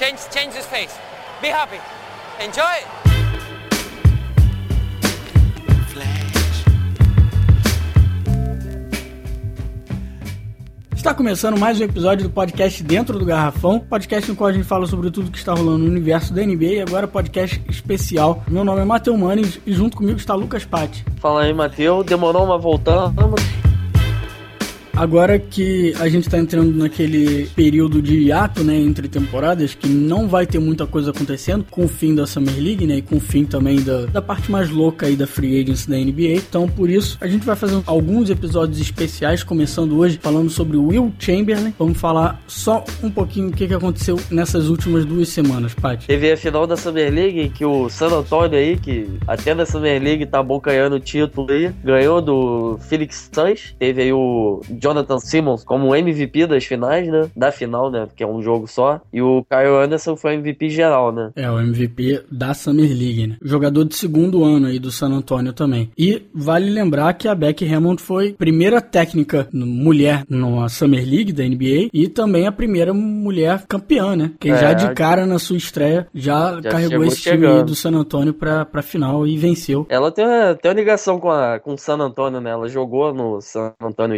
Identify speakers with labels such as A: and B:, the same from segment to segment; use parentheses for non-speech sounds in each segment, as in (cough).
A: Change, change his face. Be happy. Enjoy.
B: Está começando mais um episódio do podcast Dentro do Garrafão, podcast no qual a gente fala sobre tudo que está rolando no universo da NBA e agora podcast especial. Meu nome é Matheus Manes e junto comigo está Lucas Patti.
C: Fala aí, Matheus. Demorou, mas voltamos.
B: Agora que a gente tá entrando naquele período de hiato, né, entre temporadas, que não vai ter muita coisa acontecendo com o fim da Summer League, né, e com o fim também da, da parte mais louca aí da Free Agency da NBA. Então, por isso, a gente vai fazer alguns episódios especiais, começando hoje falando sobre o Will Chamberlain. Vamos falar só um pouquinho o que, que aconteceu nessas últimas duas semanas, Paty.
C: Teve a final da Summer League, que o San Antonio aí, que até na Summer League tá bocanhando o título aí, ganhou do Felix Suns. Teve aí o John Jonathan Simmons como MVP das finais, né? Da final, né? Porque é um jogo só. E o Kyle Anderson foi MVP geral, né?
B: É, o MVP da Summer League, né? Jogador de segundo ano aí do San Antonio também. E vale lembrar que a Becky Hammond foi primeira técnica mulher na Summer League da NBA e também a primeira mulher campeã, né? Que é, já de cara na sua estreia já, já carregou esse time aí do San Antonio pra, pra final e venceu.
C: Ela tem uma, tem uma ligação com, a, com o San Antonio, né? Ela jogou no San Antonio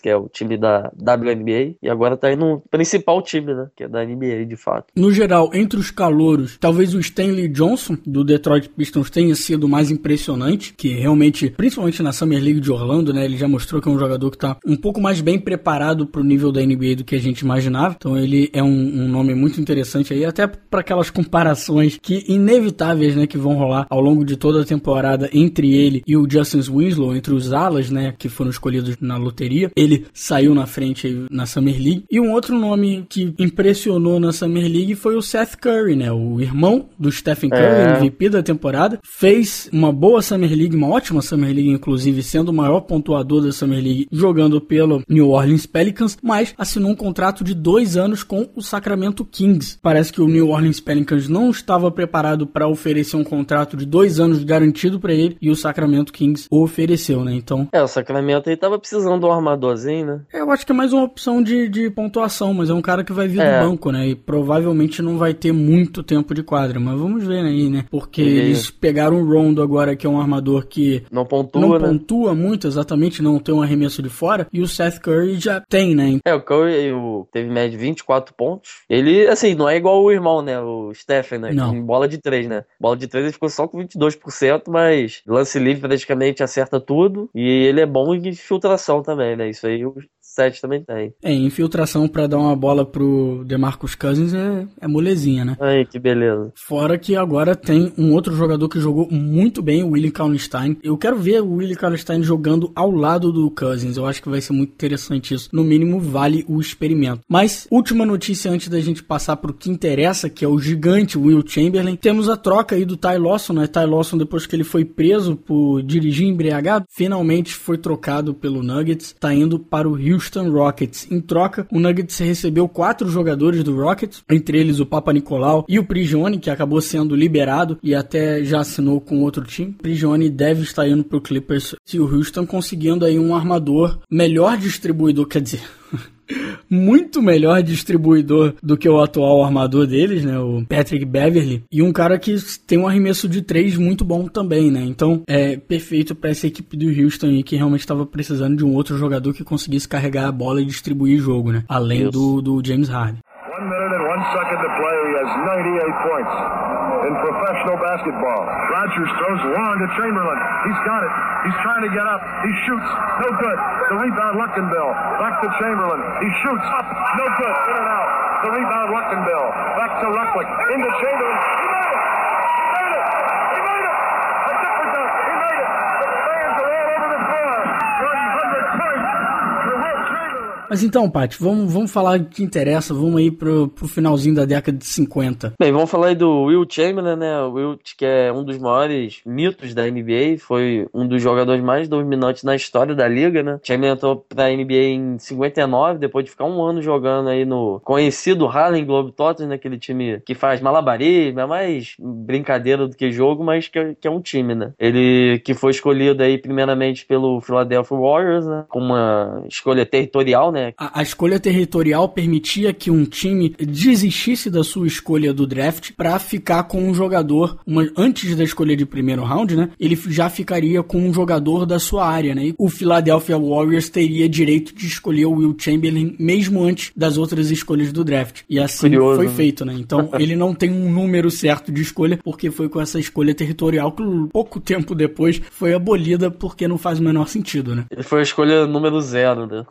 C: Que é o time da WNBA, e agora tá aí no principal time, né? Que é da NBA, de fato.
B: No geral, entre os calouros, talvez o Stanley Johnson, do Detroit Pistons, tenha sido mais impressionante, que realmente, principalmente na Summer League de Orlando, né? Ele já mostrou que é um jogador que tá um pouco mais bem preparado pro nível da NBA do que a gente imaginava. Então ele é um, um nome muito interessante aí, até para aquelas comparações que inevitáveis, né? Que vão rolar ao longo de toda a temporada entre ele e o Justin Winslow, entre os alas, né? Que foram escolhidos na loteria. Ele ele saiu na frente na Summer League. E um outro nome que impressionou na Summer League foi o Seth Curry, né? O irmão do Stephen Curry, é. MVP da temporada. Fez uma boa Summer League, uma ótima Summer League, inclusive, sendo o maior pontuador da Summer League, jogando pelo New Orleans Pelicans, mas assinou um contrato de dois anos com o Sacramento Kings. Parece que o New Orleans Pelicans não estava preparado para oferecer um contrato de dois anos garantido para ele e o Sacramento Kings ofereceu, né? Então.
C: É, o Sacramento aí tava precisando de um armador né?
B: É, eu acho que é mais uma opção de, de pontuação, mas é um cara que vai vir é. do banco, né? E provavelmente não vai ter muito tempo de quadra, mas vamos ver aí, né? Porque e... eles pegaram o Rondo agora, que é um armador que
C: não pontua,
B: não
C: né?
B: pontua muito, exatamente, não tem um arremesso de fora, e o Seth Curry já tem, né?
C: É, o Curry o, teve média de 24 pontos. Ele, assim, não é igual o irmão, né? O Stephen, né? Não. Em bola de 3, né? Bola de 3 ele ficou só com 22%, mas lance livre praticamente acerta tudo. E ele é bom em infiltração também, né? Isso aí 7 também tem.
B: É, infiltração para dar uma bola pro DeMarcus Cousins é, é molezinha, né?
C: Aí, que beleza.
B: Fora que agora tem um outro jogador que jogou muito bem, o Willie Kallenstein. Eu quero ver o Willie Kallenstein jogando ao lado do Cousins. Eu acho que vai ser muito interessante isso. No mínimo, vale o experimento. Mas, última notícia antes da gente passar pro que interessa, que é o gigante Will Chamberlain. Temos a troca aí do Ty Lawson, né? Ty Lawson, depois que ele foi preso por dirigir embriagado, finalmente foi trocado pelo Nuggets. Tá indo para o Houston Houston Rockets. Em troca, o Nuggets recebeu quatro jogadores do Rockets, entre eles o Papa Nicolau e o Prigione, que acabou sendo liberado e até já assinou com outro time. Prigione deve estar indo pro Clippers se o Houston conseguindo aí um armador melhor distribuidor, quer dizer, (laughs) muito melhor distribuidor do que o atual armador deles, né? O Patrick Beverly. E um cara que tem um arremesso de três muito bom também, né? Então é perfeito para essa equipe do Houston aí que realmente estava precisando de um outro jogador que conseguisse carregar a bola e distribuir jogo, né? Além do, do James Harden. One minute and one second to play. He has 98 points in professional basketball. Rodgers throws long to Chamberlain. He's got it. He's trying to get up. He shoots. No good. The rebound, Luckenbill. Back to Chamberlain. He shoots up. No good. In and out. The rebound, Luckenbill. Back to Rucklick. Into Chamberlain. Mas então, Paty, vamos, vamos falar do que interessa, vamos aí pro, pro finalzinho da década de 50.
C: Bem, vamos falar aí do Will Chamberlain, né? O Will, que é um dos maiores mitos da NBA, foi um dos jogadores mais dominantes na história da liga, né? Chamberlain entrou pra NBA em 59, depois de ficar um ano jogando aí no conhecido Harlem Globetrotters, né? time que faz malabarismo, é mais brincadeira do que jogo, mas que, que é um time, né? Ele que foi escolhido aí primeiramente pelo Philadelphia Warriors, né? Com uma escolha territorial, né? Né?
B: A, a, escolha territorial permitia que um time desistisse da sua escolha do draft para ficar com um jogador, uma, antes da escolha de primeiro round, né? Ele já ficaria com um jogador da sua área, né? E o Philadelphia Warriors teria direito de escolher o Will Chamberlain mesmo antes das outras escolhas do draft. E assim Curioso, foi né? feito, né? Então (laughs) ele não tem um número certo de escolha porque foi com essa escolha territorial que pouco tempo depois foi abolida porque não faz o menor sentido, né?
C: Ele foi a escolha número zero, né?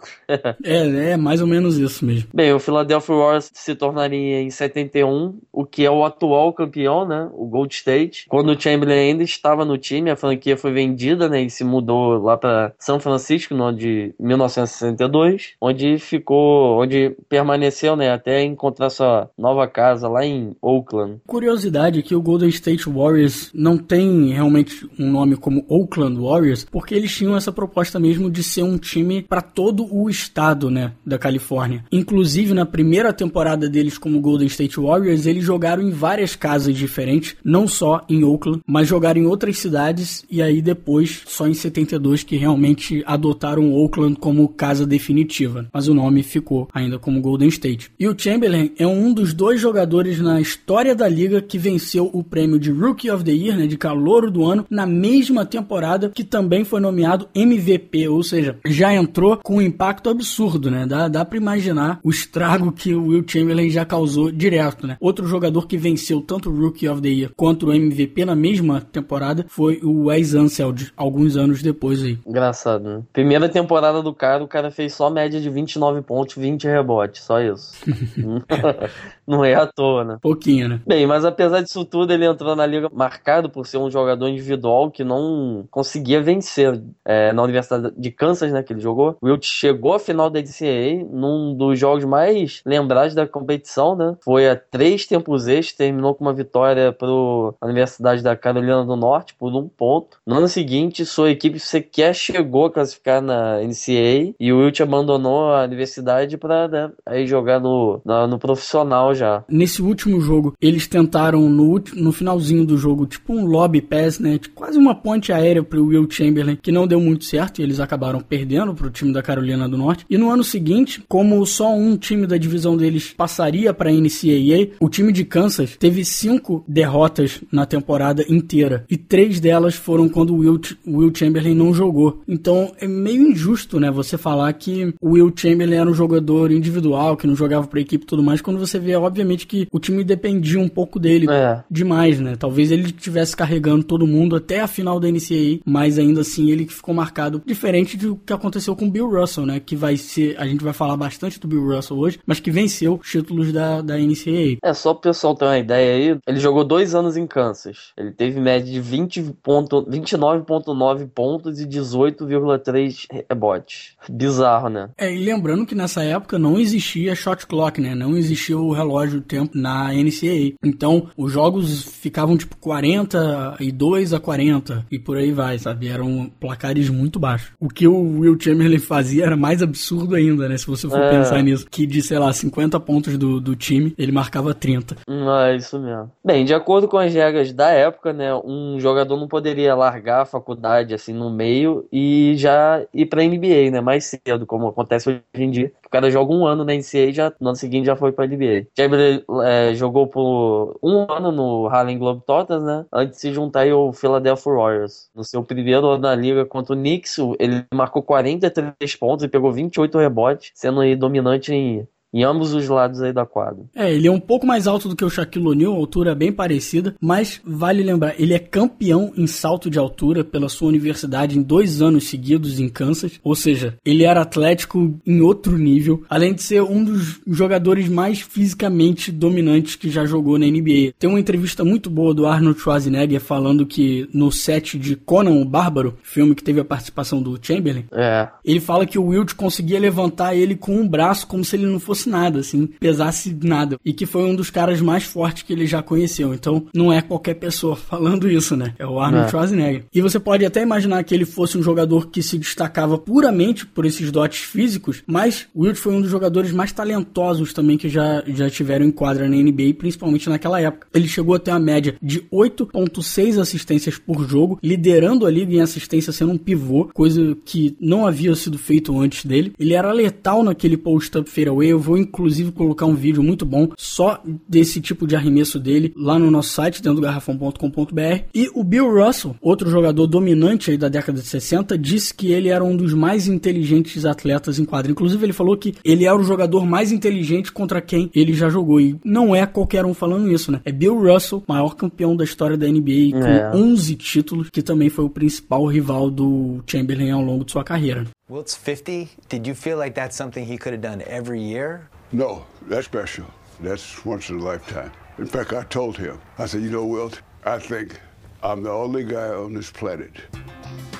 B: é, é mais ou menos isso mesmo.
C: Bem, o Philadelphia Warriors se tornaria em 71 o que é o atual campeão, né? O Gold State. Quando o Chamberlain ainda estava no time, a franquia foi vendida, né? E se mudou lá para São Francisco no ano de 1962, onde ficou, onde permaneceu, né? Até encontrar sua nova casa lá em Oakland.
B: Curiosidade que o Golden State Warriors não tem realmente um nome como Oakland Warriors, porque eles tinham essa proposta mesmo de ser um time para todo o estado, né, da Califórnia. Inclusive na primeira temporada deles como Golden State Warriors, eles jogaram em várias casas diferentes, não só em Oakland, mas jogaram em outras cidades e aí depois só em 72 que realmente adotaram Oakland como casa definitiva. Mas o nome ficou ainda como Golden State. E o Chamberlain é um dos dois jogadores na história da liga que venceu o prêmio de Rookie of the Year, né, de calouro do ano, na mesma temporada que também foi nomeado MVP, ou seja, já entrou com um impacto absurdo, né? Dá, dá para imaginar o estrago que o Will Chamberlain já causou direto, né? Outro jogador que venceu tanto o Rookie of the Year quanto o MVP na mesma temporada foi o Wes Unseld, alguns anos depois aí.
C: Engraçado, né? Primeira temporada do cara, o cara fez só média de 29 pontos, 20 rebotes, só isso. (laughs) Não é à toa, né?
B: Pouquinho, né?
C: Bem, mas apesar disso tudo, ele entrou na liga marcado por ser um jogador individual que não conseguia vencer é, na Universidade de Kansas, né, que ele jogou. Wilt chegou à final da NCAA num dos jogos mais lembrados da competição, né? Foi a três tempos extras, terminou com uma vitória para a Universidade da Carolina do Norte por um ponto. No ano seguinte, sua equipe sequer chegou a classificar na NCAA e o Wilt abandonou a universidade para né, aí jogar no, na, no profissional já.
B: Nesse último jogo, eles tentaram no, no finalzinho do jogo, tipo um lobby pass, né? Tipo, quase uma ponte aérea para o Will Chamberlain, que não deu muito certo e eles acabaram perdendo para o time da Carolina do Norte. E no ano seguinte, como só um time da divisão deles passaria para a NCAA, o time de Kansas teve cinco derrotas na temporada inteira e três delas foram quando o Will, Will Chamberlain não jogou. Então é meio injusto, né? Você falar que o Will Chamberlain era um jogador individual que não jogava para a equipe e tudo mais, quando você vê obviamente que o time dependia um pouco dele é. demais, né? Talvez ele estivesse carregando todo mundo até a final da NCAA, mas ainda assim ele ficou marcado diferente do que aconteceu com o Bill Russell, né? Que vai ser, a gente vai falar bastante do Bill Russell hoje, mas que venceu os títulos da, da NCAA.
C: É, só pro pessoal ter uma ideia aí, ele jogou dois anos em Kansas. Ele teve média de 20 ponto, 29,9 pontos e 18,3 rebotes. Bizarro, né?
B: É, e lembrando que nessa época não existia shot clock, né? Não existia o relógio relógio tempo na NCAA. Então, os jogos ficavam tipo 42 a 40 e por aí vai, sabe? Eram placares muito baixos. O que o Will Chamberlain fazia era mais absurdo ainda, né? Se você for é. pensar nisso. Que de, sei lá, 50 pontos do, do time, ele marcava 30.
C: Hum, é isso mesmo. Bem, de acordo com as regras da época, né? Um jogador não poderia largar a faculdade assim no meio e já ir pra NBA, né? Mais cedo, como acontece hoje em dia. O cara joga um ano na NCAA e já, no ano seguinte já foi pra NBA. Chamberlain é, jogou por um ano no Harlem Globetrotters, né? Antes de se juntar ao Philadelphia Warriors. No seu primeiro ano na liga contra o Knicks, ele marcou 43 pontos e pegou 28 rebotes, sendo aí dominante em em ambos os lados aí da quadra.
B: É, ele é um pouco mais alto do que o Shaquille O'Neal, altura bem parecida, mas vale lembrar, ele é campeão em salto de altura pela sua universidade em dois anos seguidos em Kansas, ou seja, ele era atlético em outro nível, além de ser um dos jogadores mais fisicamente dominantes que já jogou na NBA. Tem uma entrevista muito boa do Arnold Schwarzenegger falando que no set de Conan o Bárbaro, filme que teve a participação do Chamberlain,
C: é.
B: ele fala que o Wilt conseguia levantar ele com um braço como se ele não fosse fosse nada, assim, pesasse nada. E que foi um dos caras mais fortes que ele já conheceu. Então, não é qualquer pessoa (laughs) falando isso, né? É o Arnold é. Schwarzenegger. E você pode até imaginar que ele fosse um jogador que se destacava puramente por esses dotes físicos, mas o Wilt foi um dos jogadores mais talentosos também que já, já tiveram em quadra na NBA, principalmente naquela época. Ele chegou a ter uma média de 8.6 assistências por jogo, liderando a liga em assistência sendo um pivô, coisa que não havia sido feito antes dele. Ele era letal naquele post-up fadeaway. Eu vou inclusive colocar um vídeo muito bom só desse tipo de arremesso dele lá no nosso site, dentro do garrafão.com.br. E o Bill Russell, outro jogador dominante aí da década de 60, disse que ele era um dos mais inteligentes atletas em quadra. Inclusive, ele falou que ele era o jogador mais inteligente contra quem ele já jogou. E não é qualquer um falando isso, né? É Bill Russell, maior campeão da história da NBA, com é. 11 títulos, que também foi o principal rival do Chamberlain ao longo de sua carreira. Wilt's 50. Did you feel like that's something he could have done every year? No, that's special. That's once in a lifetime. In fact, I told him, I said, you know, Wilt, I think I'm the only guy on this planet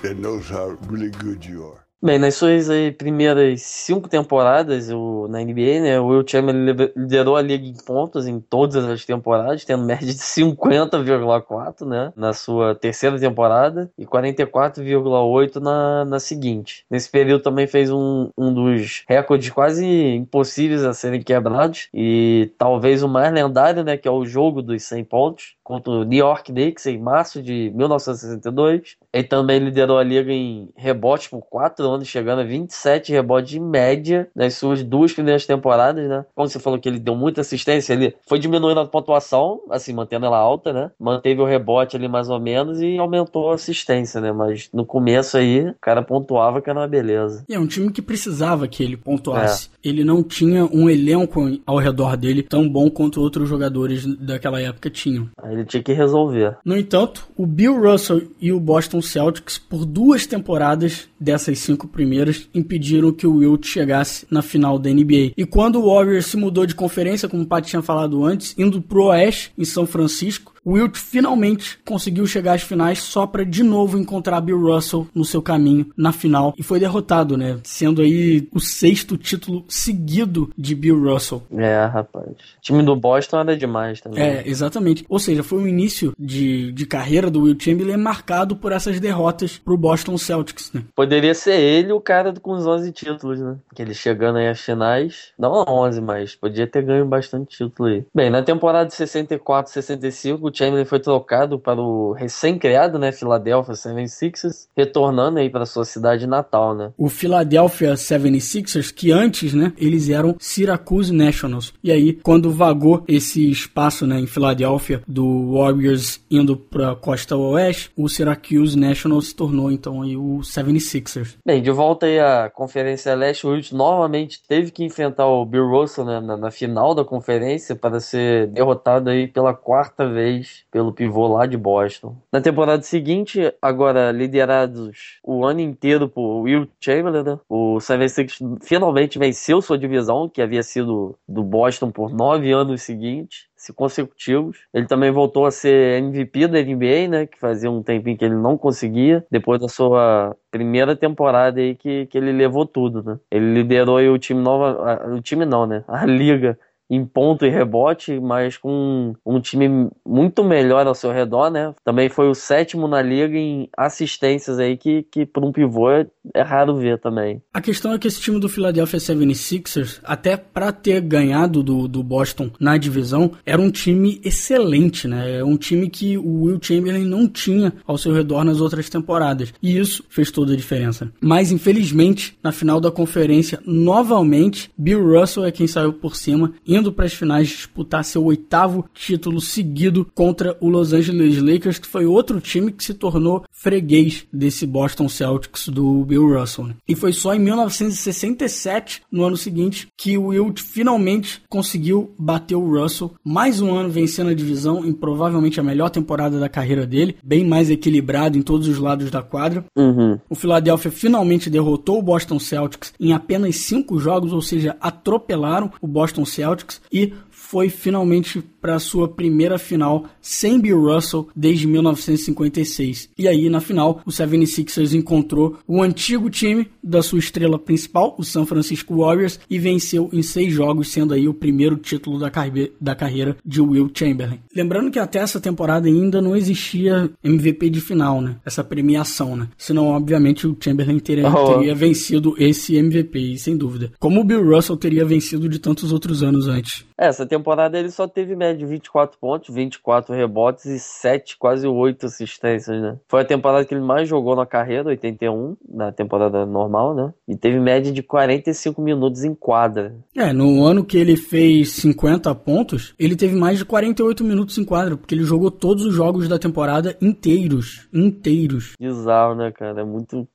B: that knows how really good you are. Bem, nas suas aí, primeiras cinco temporadas o, na NBA, né, o Will Chamberlain liderou a liga em pontos em todas as temporadas, tendo (laughs) média de 50,4 né, na sua terceira temporada e 44,8 na, na seguinte. Nesse período também fez um, um dos recordes quase impossíveis a serem quebrados e talvez o mais lendário, né, que é o jogo dos 100 pontos contra o New York Knicks em março de 1962. Ele também liderou a liga em rebotes por quatro anos, chegando a 27 rebotes de média nas suas duas primeiras temporadas, né? Como você falou que ele deu muita assistência, ele foi diminuindo a pontuação, assim, mantendo ela alta, né? Manteve o rebote ali mais ou menos e aumentou a assistência, né? Mas no começo aí, o cara pontuava que era uma beleza.
C: E
B: é um time que precisava que ele pontuasse. É. Ele não tinha um elenco ao redor dele tão bom quanto outros jogadores daquela época tinham.
C: Aí ele tinha que resolver.
B: No entanto, o Bill Russell e o Boston Celtics, por duas temporadas dessas cinco primeiras, impediram que o Wilt chegasse na final da NBA. E quando o Warriors se mudou de conferência, como o Pat tinha falado antes, indo pro Oeste, em São Francisco, Wilt finalmente conseguiu chegar às finais só para de novo encontrar Bill Russell no seu caminho na final e foi derrotado, né? Sendo aí o sexto título seguido de Bill Russell.
C: É, rapaz. O time do Boston era demais também.
B: É, exatamente. Ou seja, foi um início de, de carreira do Will Chamberlain marcado por essas derrotas pro Boston Celtics, né?
C: Poderia ser ele o cara com os 11 títulos, né? Que ele chegando aí às finais, não 11, mas podia ter ganho bastante título aí. Bem, na temporada de 64, 65, Chamberlain foi trocado para o recém-criado, né, Philadelphia 76ers, retornando aí para sua cidade natal, né?
B: O Philadelphia 76ers, que antes, né, eles eram Syracuse Nationals. E aí, quando vagou esse espaço, né, em Filadélfia do Warriors indo para a costa oeste, o Syracuse Nationals se tornou então aí o 76ers.
C: Bem, de volta aí à Conferência Leste, o Wills novamente teve que enfrentar o Bill Russell né, na, na final da conferência para ser derrotado aí pela quarta vez pelo pivô lá de Boston. Na temporada seguinte, agora liderados o ano inteiro por Will Chamberlain, né? o 76 finalmente venceu sua divisão, que havia sido do Boston por nove anos seguintes consecutivos. Ele também voltou a ser MVP da NBA, né? Que fazia um tempinho que ele não conseguia. Depois da sua primeira temporada aí que, que ele levou tudo, né? Ele liderou o time nova, o time não, né? A liga em ponto e rebote, mas com um time muito melhor ao seu redor, né? Também foi o sétimo na liga em assistências aí, que, que por um pivô é, é raro ver também.
B: A questão é que esse time do Philadelphia 76ers, até para ter ganhado do, do Boston na divisão, era um time excelente, né? É um time que o Will Chamberlain não tinha ao seu redor nas outras temporadas. E isso fez toda a diferença. Mas, infelizmente, na final da conferência, novamente, Bill Russell é quem saiu por cima indo para as finais disputar seu oitavo título seguido contra o Los Angeles Lakers, que foi outro time que se tornou freguês desse Boston Celtics do Bill Russell. Né? E foi só em 1967, no ano seguinte, que o Wilt finalmente conseguiu bater o Russell, mais um ano vencendo a divisão em provavelmente a melhor temporada da carreira dele, bem mais equilibrado em todos os lados da quadra.
C: Uhum.
B: O Philadelphia finalmente derrotou o Boston Celtics em apenas cinco jogos, ou seja, atropelaram o Boston Celtics e foi finalmente para sua primeira final sem Bill Russell desde 1956. E aí, na final, o 76ers encontrou o antigo time da sua estrela principal, o San Francisco Warriors, e venceu em seis jogos, sendo aí o primeiro título da, carre da carreira de Will Chamberlain. Lembrando que até essa temporada ainda não existia MVP de final, né? Essa premiação, né? Senão, obviamente, o Chamberlain teria, oh. teria vencido esse MVP, sem dúvida. Como o Bill Russell teria vencido de tantos outros anos antes.
C: É, essa temporada ele só teve média de 24 pontos, 24 rebotes e 7, quase 8 assistências, né? Foi a temporada que ele mais jogou na carreira, 81, na temporada normal, né? E teve média de 45 minutos em quadra.
B: É, no ano que ele fez 50 pontos, ele teve mais de 48 minutos em quadra, porque ele jogou todos os jogos da temporada inteiros. Inteiros.
C: Bizarro, né, cara? É muito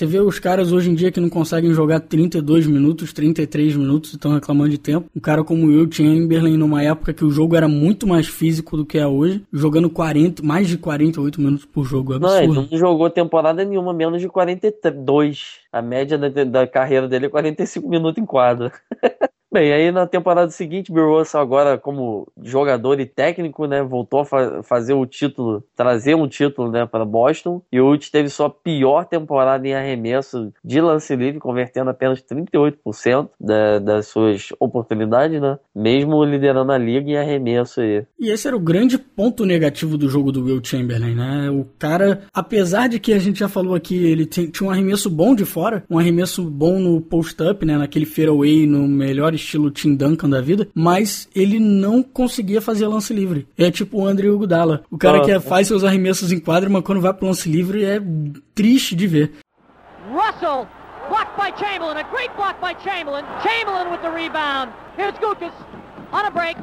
B: você vê os caras hoje em dia que não conseguem jogar 32 minutos, 33 minutos e estão reclamando de tempo. Um cara como eu tinha em Berlim numa época que o jogo era muito mais físico do que é hoje, jogando 40, mais de 48 minutos por jogo. É absurdo.
C: Não, ele não jogou temporada nenhuma, menos de 42. A média da, da carreira dele é 45 minutos em quadra. (laughs) Bem, aí na temporada seguinte, Bill Russell agora como jogador e técnico, né, voltou a fa fazer o título, trazer um título, né, para Boston. E o Ute teve sua pior temporada em arremesso de lance livre, convertendo apenas 38% da, das suas oportunidades, né, mesmo liderando a liga em arremesso aí.
B: E esse era o grande ponto negativo do jogo do Will Chamberlain, né? O cara, apesar de que a gente já falou aqui, ele tinha um arremesso bom de fora, um arremesso bom no post-up, né, naquele fairway no melhor estilo Tim Duncan da vida, mas ele não conseguia fazer lance livre. É tipo o André Iguodala. O cara ah, que faz seus arremessos em quadra, mas quando vai pro lance livre é triste de ver. Russell, blocked by Chamberlain, a great block by Chamberlain. Chamberlain with the rebound. Here's Gukas on a break.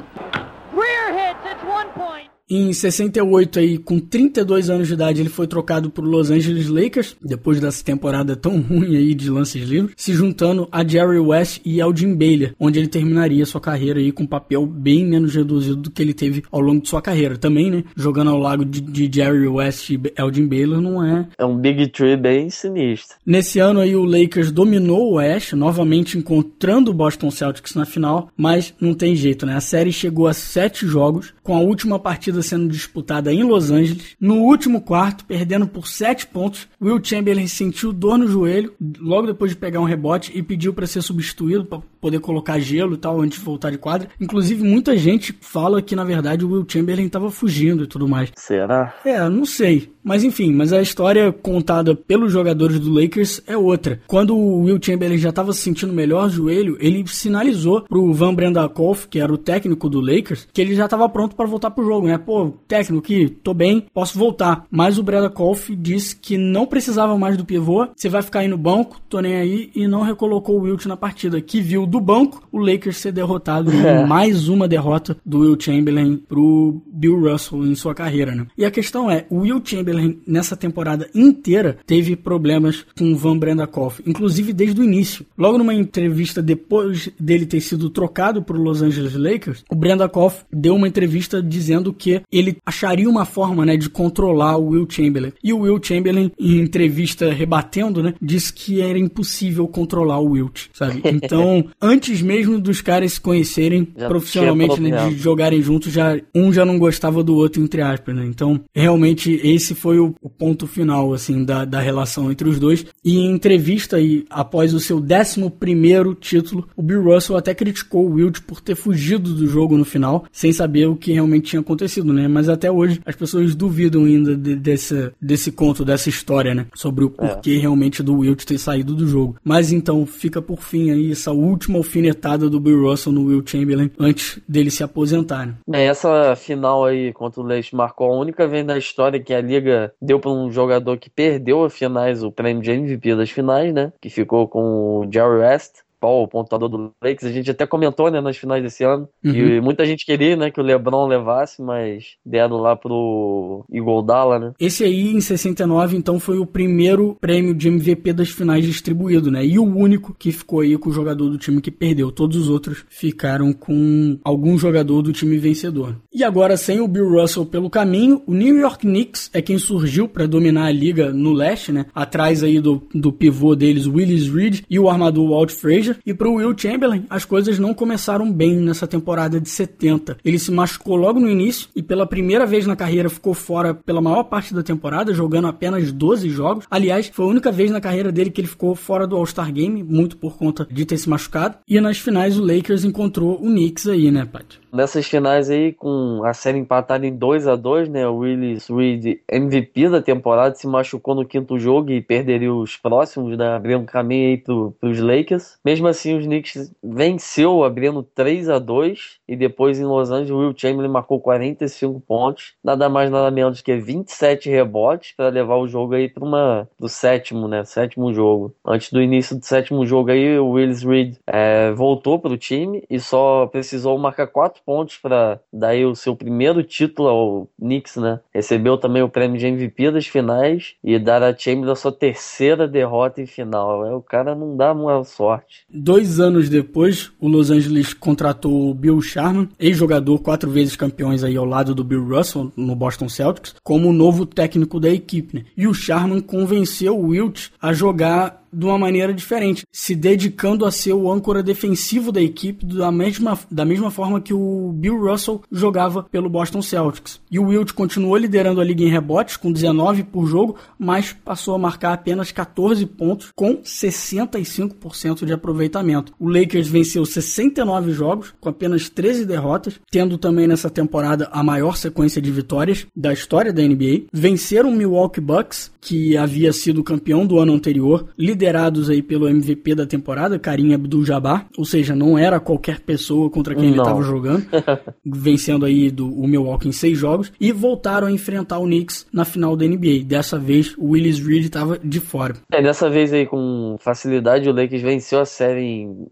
B: Greer hits, it's one point. Em 68, aí, com 32 anos de idade, ele foi trocado para Los Angeles Lakers, depois dessa temporada tão (laughs) ruim aí de lances livres, se juntando a Jerry West e Elgin Baylor, onde ele terminaria sua carreira aí com um papel bem menos reduzido do que ele teve ao longo de sua carreira. Também, né, jogando ao lado de, de Jerry West e Elgin Baylor não é...
C: É um Big Tree bem sinistro.
B: Nesse ano aí, o Lakers dominou o West, novamente encontrando o Boston Celtics na final, mas não tem jeito, né? A série chegou a sete jogos, com a última partida partida sendo disputada em Los Angeles. No último quarto, perdendo por 7 pontos, Will Chamberlain sentiu dor no joelho logo depois de pegar um rebote e pediu para ser substituído para poder colocar gelo e tal antes de voltar de quadra. Inclusive, muita gente fala que na verdade o Will Chamberlain estava fugindo e tudo mais.
C: Será?
B: É, não sei. Mas enfim, mas a história contada pelos jogadores do Lakers é outra. Quando o Will Chamberlain já estava se sentindo melhor joelho, ele sinalizou pro Van Brendakoff, que era o técnico do Lakers, que ele já estava pronto para voltar pro jogo, né? Pô, técnico aqui, tô bem, posso voltar. Mas o Brendakoff disse que não precisava mais do pivô, você vai ficar aí no banco, tô nem aí, e não recolocou o Wilt na partida, que viu do banco o Lakers ser derrotado em (laughs) mais uma derrota do Will Chamberlain pro Bill Russell em sua carreira, né? E a questão é, o Will Chamberlain nessa temporada inteira teve problemas com o Van Brendakoff, inclusive desde o início. Logo numa entrevista depois dele ter sido trocado para o Los Angeles Lakers, o Brendakoff deu uma entrevista dizendo que ele acharia uma forma, né, de controlar o Will Chamberlain. E o Will Chamberlain, em entrevista rebatendo, né, disse que era impossível controlar o Wilt, sabe? (laughs) Então, antes mesmo dos caras se conhecerem já profissionalmente, né, de jogarem juntos, já um já não gostava do outro entre aspas, né? Então, realmente esse foi foi o, o ponto final, assim, da, da relação entre os dois. E em entrevista, e após o seu 11 título, o Bill Russell até criticou o Wilt por ter fugido do jogo no final, sem saber o que realmente tinha acontecido, né? Mas até hoje as pessoas duvidam ainda de, desse, desse conto, dessa história, né? Sobre o porquê é. realmente do Wilt ter saído do jogo. Mas então fica por fim aí essa última alfinetada do Bill Russell no Will Chamberlain antes dele se aposentar. Né?
C: É, essa final aí contra o Leite marcou a única vez na história que a liga deu para um jogador que perdeu a finais o prêmio de MVP das finais, né? Que ficou com o Jerry West. Paul, o pontuador do Lakers, a gente até comentou, né, nas finais desse ano, uhum. e muita gente queria, né, que o LeBron levasse, mas deram lá pro Iguodala, né.
B: Esse aí, em 69, então, foi o primeiro prêmio de MVP das finais distribuído, né, e o único que ficou aí com o jogador do time que perdeu. Todos os outros ficaram com algum jogador do time vencedor. E agora, sem o Bill Russell pelo caminho, o New York Knicks é quem surgiu para dominar a liga no leste, né, atrás aí do, do pivô deles, Willis Reed, e o armador Walt Frazier, Major. E para o Will Chamberlain, as coisas não começaram bem nessa temporada de 70. Ele se machucou logo no início e pela primeira vez na carreira ficou fora pela maior parte da temporada, jogando apenas 12 jogos. Aliás, foi a única vez na carreira dele que ele ficou fora do All-Star Game, muito por conta de ter se machucado. E nas finais o Lakers encontrou o Knicks aí, né, Pat?
C: Nessas finais aí, com a série empatada em 2 a 2 né? O Willis Reed, MVP da temporada, se machucou no quinto jogo e perderia os próximos, né? Abrindo caminho aí pro, pros Lakers. Mesmo assim, os Knicks venceu, abrindo 3 a 2 E depois em Los Angeles, Will Chamberlain marcou 45 pontos. Nada mais, nada menos que 27 rebotes para levar o jogo aí para uma do sétimo, né? Sétimo jogo. Antes do início do sétimo jogo aí, o Willis Reed é, voltou para o time e só precisou marcar 4 quatro pontos para dar o seu primeiro título ao Knicks, né? Recebeu também o prêmio de MVP das finais e dar a Chamberlain a sua terceira derrota em final. É, o cara não dá uma sorte.
B: Dois anos depois, o Los Angeles contratou o Bill Sharman, ex-jogador quatro vezes campeões aí ao lado do Bill Russell no Boston Celtics, como novo técnico da equipe. Né? E o Sharman convenceu o Wilt a jogar de uma maneira diferente, se dedicando a ser o âncora defensivo da equipe da mesma, da mesma forma que o Bill Russell jogava pelo Boston Celtics. E o Wilt continuou liderando a liga em rebotes com 19 por jogo, mas passou a marcar apenas 14 pontos com 65% de aproveitamento. O Lakers venceu 69 jogos com apenas 13 derrotas, tendo também nessa temporada a maior sequência de vitórias da história da NBA. Venceram o Milwaukee Bucks, que havia sido campeão do ano anterior, liderados aí pelo MVP da temporada, Karim Abdul-Jabbar, ou seja, não era qualquer pessoa contra quem não. ele estava jogando, (laughs) vencendo aí do, o Milwaukee em seis jogos, e voltaram a enfrentar o Knicks na final da NBA. Dessa vez, o Willis Reed estava de fora.
C: É, dessa vez aí com facilidade, o Lakers venceu a série em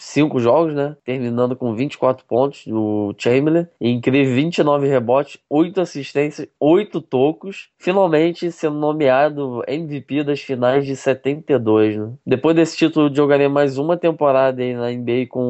C: cinco jogos, né? Terminando com 24 pontos do Chamberlain. Incrível 29 rebotes, 8 assistências, 8 tocos. Finalmente sendo nomeado MVP das finais de 72, né? Depois desse título, jogaria mais uma temporada aí na NBA com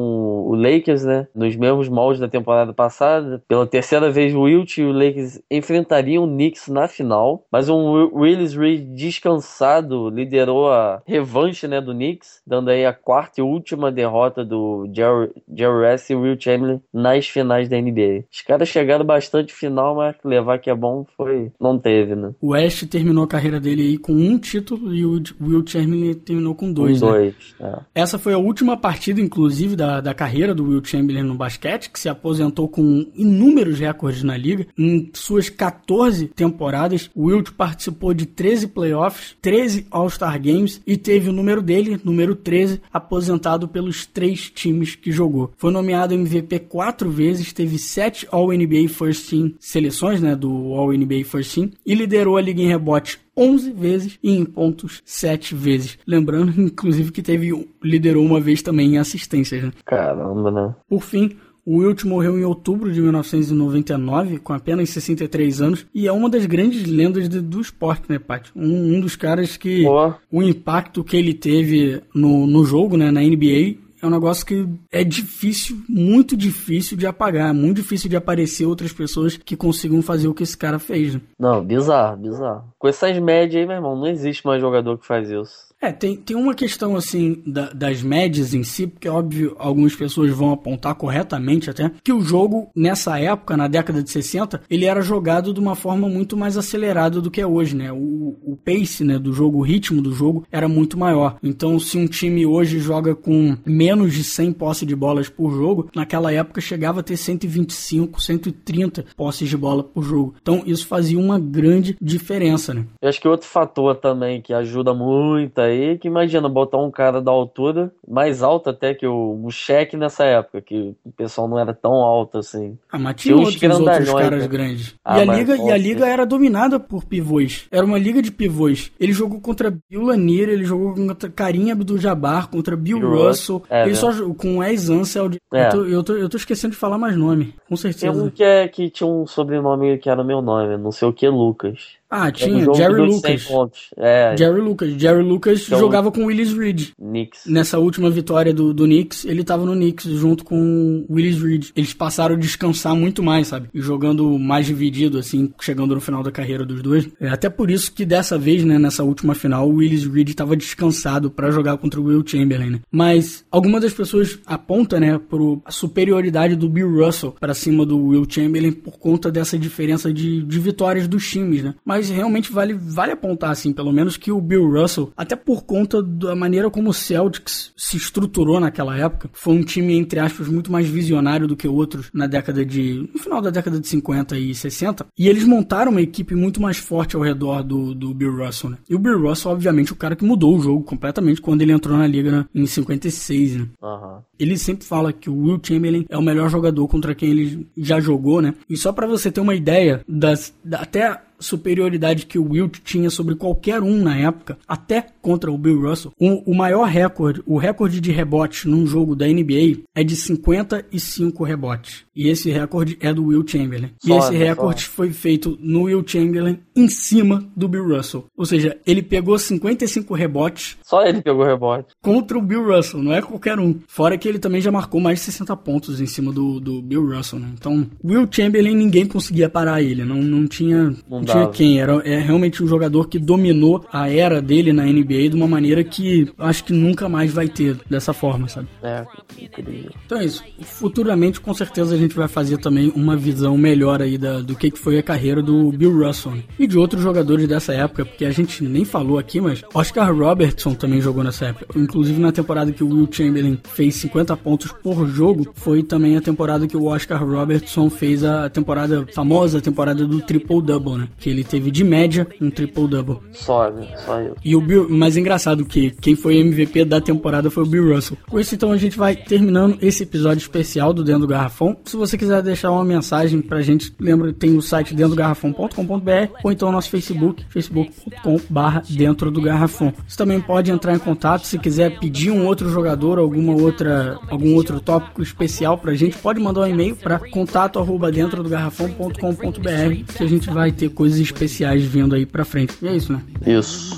C: o Lakers, né? Nos mesmos moldes da temporada passada. Pela terceira vez, o Wilt e o Lakers enfrentariam o Knicks na final. Mas um Willis Reed descansado liderou a revanche, né, do Knicks, dando aí a quarta e última derrota do Jerry, Jerry West e Will Chamberlain nas finais da NBA. Os caras chegaram bastante final, mas levar que é bom foi. não teve, né?
B: O West terminou a carreira dele aí com um título e o Will Chamberlain terminou com dois.
C: Né?
B: é. Essa foi a última partida, inclusive, da, da carreira do Will Chamberlain no basquete, que se aposentou com inúmeros recordes na liga. Em suas 14 temporadas, o Wilt participou de 13 playoffs, 13 All-Star Games e teve o número dele, número 13, aposentado pelos três três times que jogou. Foi nomeado MVP quatro vezes, teve sete All-NBA First Team seleções, né, do All-NBA First Team, e liderou a liga em rebote 11 vezes e em pontos 7 vezes. Lembrando, (laughs) inclusive, que teve liderou uma vez também em assistências. Né?
C: Caramba, né?
B: Por fim, o Wilt morreu em outubro de 1999, com apenas 63 anos, e é uma das grandes lendas de, do esporte, né, Paty? Um, um, dos caras que oh. o impacto que ele teve no, no jogo, né, na NBA, é um negócio que é difícil, muito difícil de apagar, muito difícil de aparecer outras pessoas que consigam fazer o que esse cara fez. Né?
C: Não, bizarro, bizarro. Com essas médias aí, meu irmão, não existe mais jogador que faz isso.
B: É, tem, tem uma questão assim da, das médias em si, porque óbvio algumas pessoas vão apontar corretamente até que o jogo nessa época, na década de 60, ele era jogado de uma forma muito mais acelerada do que é hoje, né? O, o pace né, do jogo, o ritmo do jogo era muito maior. Então, se um time hoje joga com menos de 100 posses de bolas por jogo, naquela época chegava a ter 125, 130 posses de bola por jogo. Então, isso fazia uma grande diferença, né?
C: Eu acho que outro fator também que ajuda muito aí que imagina botar um cara da altura, mais alto até que o, o cheque nessa época, que o pessoal não era tão alto assim.
B: Ah, mas tinha, outros, outros caras né? grandes. Ah, e, a liga, e a liga era dominada por pivôs. Era uma liga de pivôs. Ele jogou contra Bill Lanier, ele jogou contra Karim Abdul-Jabbar, contra Bill, Bill Russell, é, ele né? só com Wes Anseld. É. Eu, tô, eu, tô, eu tô esquecendo de falar mais nome, com certeza.
C: Tem um que, é, que tinha um sobrenome que era meu nome, não sei o que, Lucas.
B: Ah,
C: É
B: tinha.
C: jogo
B: Jerry
C: dos 100
B: Lucas.
C: É,
B: Jerry Lucas. Jerry Lucas
C: Então-
B: jogava com o Willis Reed.
C: Knicks.
B: Nessa última vitória do, do Knicks, ele tava no Knicks junto com o Willis Reed. Eles passaram a descansar muito mais, sabe? E jogando mais dividido, assim, chegando no final da carreira dos dois. É até por isso que dessa vez, né, nessa última final, o Willis Reed tava descansado pra jogar contra o Will Chamberlain, né? Mas alguma das pessoas aponta, né, pro a superioridade do Bill Russell pra cima do Will Chamberlain por conta dessa diferença de, de vitórias dos times, né? Mas realmente vale, vale apontar, assim, pelo menos que o Bill Russell, até por conta da maneira como o Celtics se estruturou naquela época, foi um time, entre aspas, muito mais visionário do que outros na década de. no final da década de 50 e 60. E eles montaram uma equipe muito mais forte ao redor do, do Bill Russell, né? E o Bill Russell, obviamente, o cara que mudou o jogo completamente quando ele entrou na liga né, em 56, né?
C: Aham.
B: Ele sempre fala que o Will Chamberlain é o melhor jogador contra quem ele já jogou, né? E só pra você ter uma ideia das da, até superioridade que o Wilt tinha sobre qualquer um na época, até contra o Bill Russell, o, o maior recorde, o recorde de rebotes num jogo da NBA é de 55 rebotes. E esse recorde é do Will Chamberlain. e
C: Foda,
B: esse recorde
C: foda.
B: foi feito no Will Chamberlain em cima do Bill Russell. Ou seja, ele pegou 55 rebotes
C: Só ele pegou rebote.
B: contra o Bill Russell, não é qualquer um. Fora que ele também já marcou mais de 60 pontos em cima do, do Bill Russell, né? Então, Will Chamberlain ninguém conseguia parar ele, não, não tinha, não
C: Não
B: tinha quem. Era, é realmente um jogador que dominou a era dele na NBA de uma maneira que acho que nunca mais vai ter dessa forma, sabe?
C: É, incrível.
B: Então é isso. Futuramente, com certeza, a gente vai fazer também uma visão melhor aí da, do que, que foi a carreira do Bill Russell né? e de outros jogadores dessa época, porque a gente nem falou aqui, mas Oscar Robertson também jogou nessa época. Inclusive na temporada que o Will Chamberlain fez 50 pontos por jogo, foi também a temporada que o Oscar Robertson fez a temporada famosa temporada do triple double, né? Que ele teve de média um triple double.
C: Só? Só eu.
B: E o Bill, mas engraçado que quem foi MVP da temporada foi o Bill Russell. Com isso, então, a gente vai terminando esse episódio especial do Dentro do Garrafão. Se você quiser deixar uma mensagem pra gente, lembra, tem o site dentro do garrafão.com.br ou então o nosso Facebook, facebook.com.br dentro do garrafão. Você também pode entrar em contato se quiser pedir um outro jogador, alguma outra, algum outro tópico especial pra gente, pode mandar um e-mail para contato arroba dentro do garrafão.com.br que a gente vai ter coisas especiais vindo aí pra frente. E é isso, né?
C: Isso.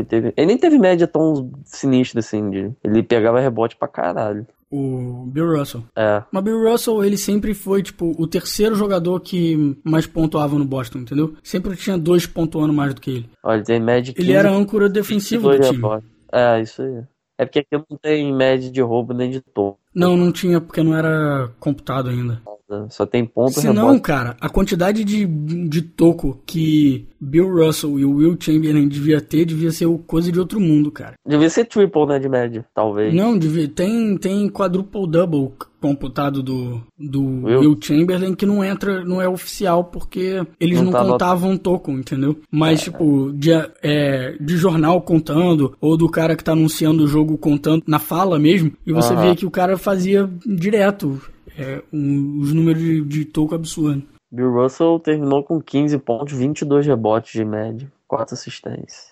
C: Ele, teve- ele nem teve média tão sinistra assim. De... Ele pegava rebote pra caralho.
B: O Bill Russell.
C: É.
B: Mas Bill Russell, ele sempre foi, tipo, o terceiro jogador que mais pontuava no Boston, entendeu? Sempre tinha dois pontuando mais do que ele.
C: Olha, ele tem média de
B: Ele
C: 15,
B: era âncora defensivo do
C: 22
B: time.
C: rebotes. É, isso aí. É porque aqui não tem média de roubo nem de topo.
B: Não, não tinha, porque não era computado ainda.
C: Né? Só tem ponto
B: Se não, cara, a quantidade de, de toco que Bill Russell e o Will Chamberlain devia ter, devia ser coisa de outro mundo, cara.
C: Devia ser triple, né, de média, talvez.
B: Não, devia, tem, tem quadruple double computado do, do
C: Will?
B: Will Chamberlain que não entra, não é oficial porque eles não,
C: Não tá
B: contavam toco, entendeu? Mas, tipo, de, é, de jornal contando, ou do cara que tá anunciando o jogo contando na fala mesmo, e você
C: Aham.
B: vê que o cara fazia direto é, um- os números de, de toco absurdos.
C: Bill Russell terminou com 15 pontos, 22 rebotes de média, 4 assistências.